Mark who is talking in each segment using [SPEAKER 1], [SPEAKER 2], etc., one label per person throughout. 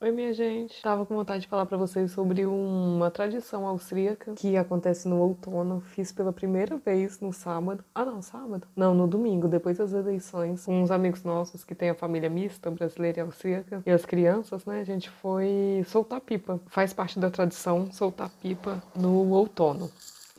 [SPEAKER 1] Oi, minha gente. Tava com vontade de falar para vocês sobre uma tradição austríaca que acontece no outono. Fiz pela primeira vez no sábado. Ah, não, sábado? Não, no domingo, depois das eleições, com uns amigos nossos que têm a família mista, brasileira e austríaca, e as crianças, né? A gente foi soltar pipa. Faz parte da tradição soltar pipa no outono.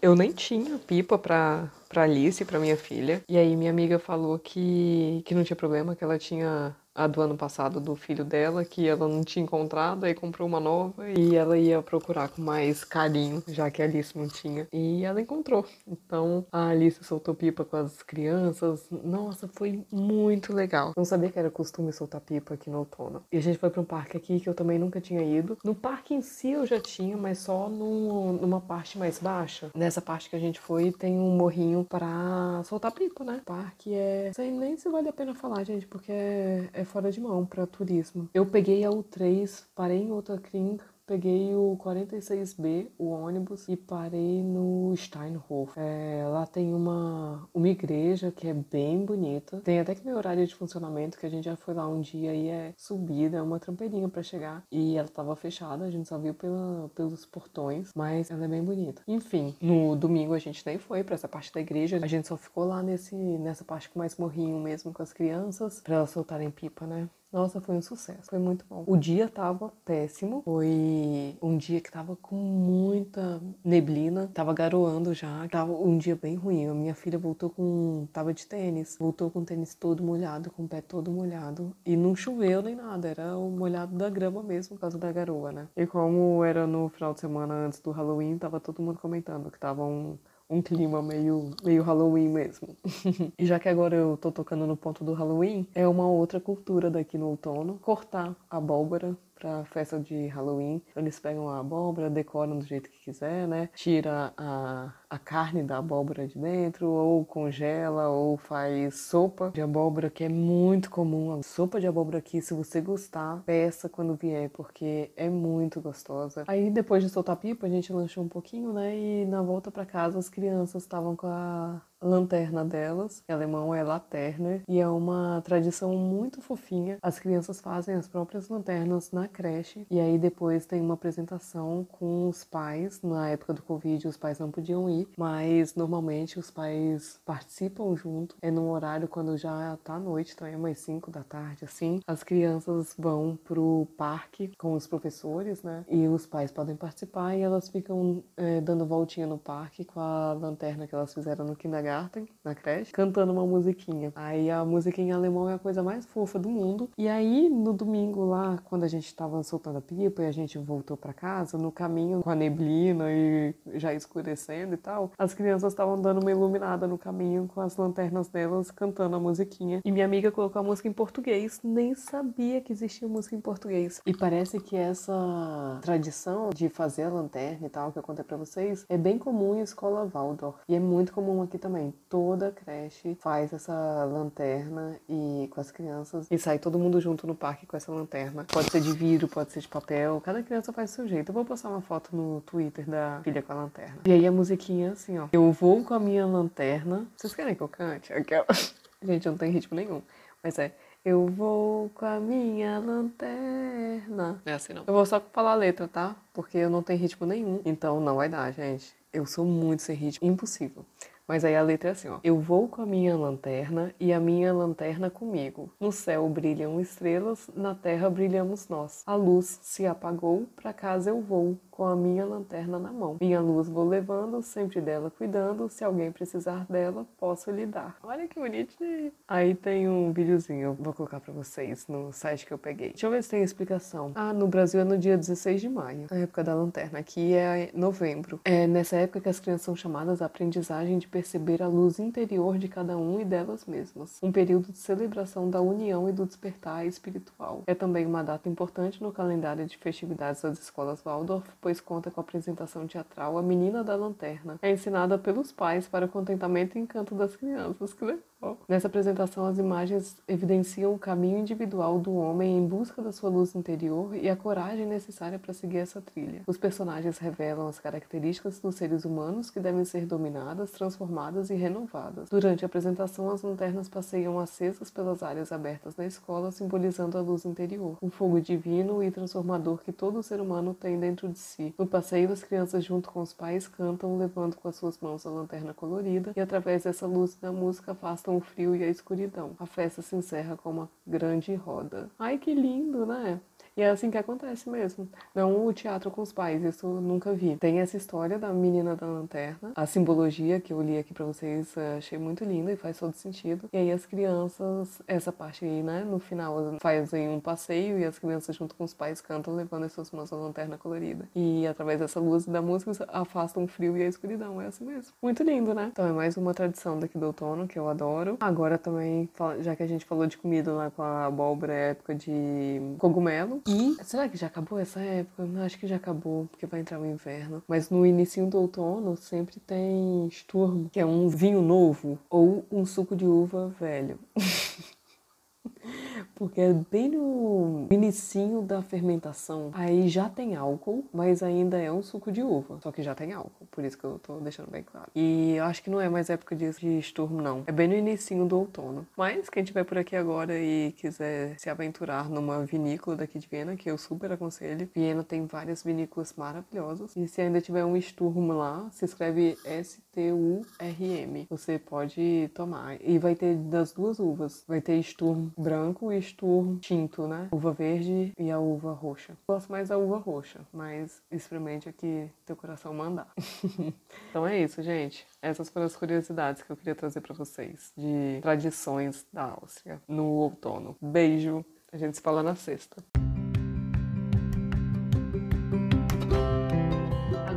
[SPEAKER 1] Eu nem tinha pipa pra, pra Alice, pra minha filha. E aí minha amiga falou que, que não tinha problema, que ela tinha a do ano passado do filho dela, que ela não tinha encontrado, aí comprou uma nova e ela ia procurar com mais carinho, já que a Alice não tinha. E ela encontrou. Então a Alice soltou pipa com as crianças. Nossa, foi muito legal. Não sabia que era costume soltar pipa aqui no outono. E a gente foi para um parque aqui que eu também nunca tinha ido. No parque em si eu já tinha, mas só no, numa parte mais baixa. Nessa parte que a gente foi tem um morrinho para soltar pipa, né? O parque é. Isso aí nem se vale a pena falar, gente, porque é, é fora de mão para turismo. Eu peguei a U3, parei em outra Kring, Peguei o 46B, o ônibus, e parei no Steinhof. É, lá tem uma, uma igreja que é bem bonita. Tem até que meu horário de funcionamento, que a gente já foi lá um dia e é subida, é uma trampeirinha para chegar. E ela tava fechada, a gente só viu pela, pelos portões, mas ela é bem bonita. Enfim, no domingo a gente nem foi para essa parte da igreja, a gente só ficou lá nesse, nessa parte com mais morrinho mesmo com as crianças, para elas soltarem pipa, né? Nossa, foi um sucesso, foi muito bom. O dia tava péssimo, foi um dia que tava com muita neblina, tava garoando já, tava um dia bem ruim. A minha filha voltou com, tava de tênis, voltou com o tênis todo molhado, com o pé todo molhado. E não choveu nem nada, era o molhado da grama mesmo, por causa da garoa, né? E como era no final de semana antes do Halloween, tava todo mundo comentando que tava um um clima meio, meio Halloween mesmo. e já que agora eu tô tocando no ponto do Halloween, é uma outra cultura daqui no outono cortar abóbora pra festa de Halloween. Eles pegam a abóbora, decoram do jeito que quiser, né? Tira a, a carne da abóbora de dentro, ou congela, ou faz sopa de abóbora, que é muito comum. A sopa de abóbora aqui, se você gostar, peça quando vier, porque é muito gostosa. Aí depois de soltar pipa, a gente lanchou um pouquinho, né? E na volta para casa as crianças estavam com a lanterna delas. Em alemão é Laterner e é uma tradição muito fofinha. As crianças fazem as próprias lanternas na creche e aí depois tem uma apresentação com os pais. Na época do Covid os pais não podiam ir, mas normalmente os pais participam junto. É num horário quando já tá noite, então é umas 5 da tarde assim. As crianças vão pro parque com os professores, né? E os pais podem participar e elas ficam é, dando voltinha no parque com a lanterna que elas fizeram no kindergarten Kindergarten, na creche, cantando uma musiquinha. Aí a musiquinha em alemão é a coisa mais fofa do mundo. E aí, no domingo lá, quando a gente tava soltando a pipa e a gente voltou para casa, no caminho com a neblina e já escurecendo e tal, as crianças estavam dando uma iluminada no caminho com as lanternas delas cantando a musiquinha. E minha amiga colocou a música em português, nem sabia que existia música em português. E parece que essa tradição de fazer a lanterna e tal, que eu contei pra vocês, é bem comum em escola Waldorf. E é muito comum aqui também também. Toda creche faz essa lanterna e com as crianças e sai todo mundo junto no parque com essa lanterna. Pode ser de vidro, pode ser de papel. Cada criança faz do seu jeito. Eu vou postar uma foto no Twitter da filha com a lanterna. E aí a musiquinha assim, ó. Eu vou com a minha lanterna. Vocês querem que eu cante? Aquela. Gente, não tem ritmo nenhum. Mas é. Eu vou com a minha lanterna. Não é assim não. Eu vou só falar a letra, tá? Porque eu não tenho ritmo nenhum. Então não vai dar, gente. Eu sou muito sem ritmo. Impossível. Mas aí a letra é assim, ó. Eu vou com a minha lanterna e a minha lanterna comigo. No céu brilham estrelas, na terra brilhamos nós. A luz se apagou, para casa eu vou com a minha lanterna na mão. Minha luz vou levando, sempre dela cuidando. Se alguém precisar dela, posso lhe dar. Olha que bonitinho. Aí tem um videozinho, vou colocar pra vocês no site que eu peguei. Deixa eu ver se tem explicação. Ah, no Brasil é no dia 16 de maio, a época da lanterna. Aqui é novembro. É nessa época que as crianças são chamadas à aprendizagem de perceber a luz interior de cada um e delas mesmas. Um período de celebração da união e do despertar espiritual. É também uma data importante no calendário de festividades das escolas Waldorf, pois conta com a apresentação teatral A Menina da Lanterna. É ensinada pelos pais para o contentamento e encanto das crianças. Nessa apresentação, as imagens evidenciam o caminho individual do homem em busca da sua luz interior e a coragem necessária para seguir essa trilha. Os personagens revelam as características dos seres humanos que devem ser dominadas, transformadas e renovadas. Durante a apresentação, as lanternas passeiam acesas pelas áreas abertas da escola, simbolizando a luz interior, o fogo divino e transformador que todo ser humano tem dentro de si. No passeio, as crianças, junto com os pais, cantam, levando com as suas mãos a lanterna colorida, e através dessa luz da música afastam o frio e a escuridão. A festa se encerra com uma grande roda. Ai, que lindo, né? E é assim que acontece mesmo. Não o teatro com os pais, isso eu nunca vi. Tem essa história da menina da lanterna, a simbologia que eu li aqui para vocês, eh, achei muito linda e faz todo sentido. E aí as crianças, essa parte aí, né, no final fazem um passeio e as crianças junto com os pais cantam levando as suas mãos à lanterna colorida. E através dessa luz da música afastam o frio e a escuridão, é assim mesmo. Muito lindo, né? Então é mais uma tradição daqui do outono que eu adoro. Agora também, já que a gente falou de comida lá com a abóbora, é época de cogumelo. E será que já acabou essa época? Acho que já acabou, porque vai entrar o inverno. Mas no início do outono sempre tem Sturm, que é um vinho novo ou um suco de uva velho. porque é bem no inicinho da fermentação. Aí já tem álcool, mas ainda é um suco de uva, só que já tem álcool, por isso que eu tô deixando bem claro. E eu acho que não é mais época de, esturmo, não. É bem no inicinho do outono. Mas quem tiver por aqui agora e quiser se aventurar numa vinícola daqui de Viena, que eu super aconselho, Viena tem várias vinícolas maravilhosas. E se ainda tiver um esturmo lá, se escreve S-T-U-R-M. Você pode tomar. E vai ter das duas uvas. Vai ter esturmo branco e tinto, né? Uva verde e a uva roxa. Gosto mais da uva roxa, mas experimente aqui teu coração mandar. então é isso, gente. Essas foram as curiosidades que eu queria trazer para vocês de tradições da Áustria no outono. Beijo. A gente se fala na sexta.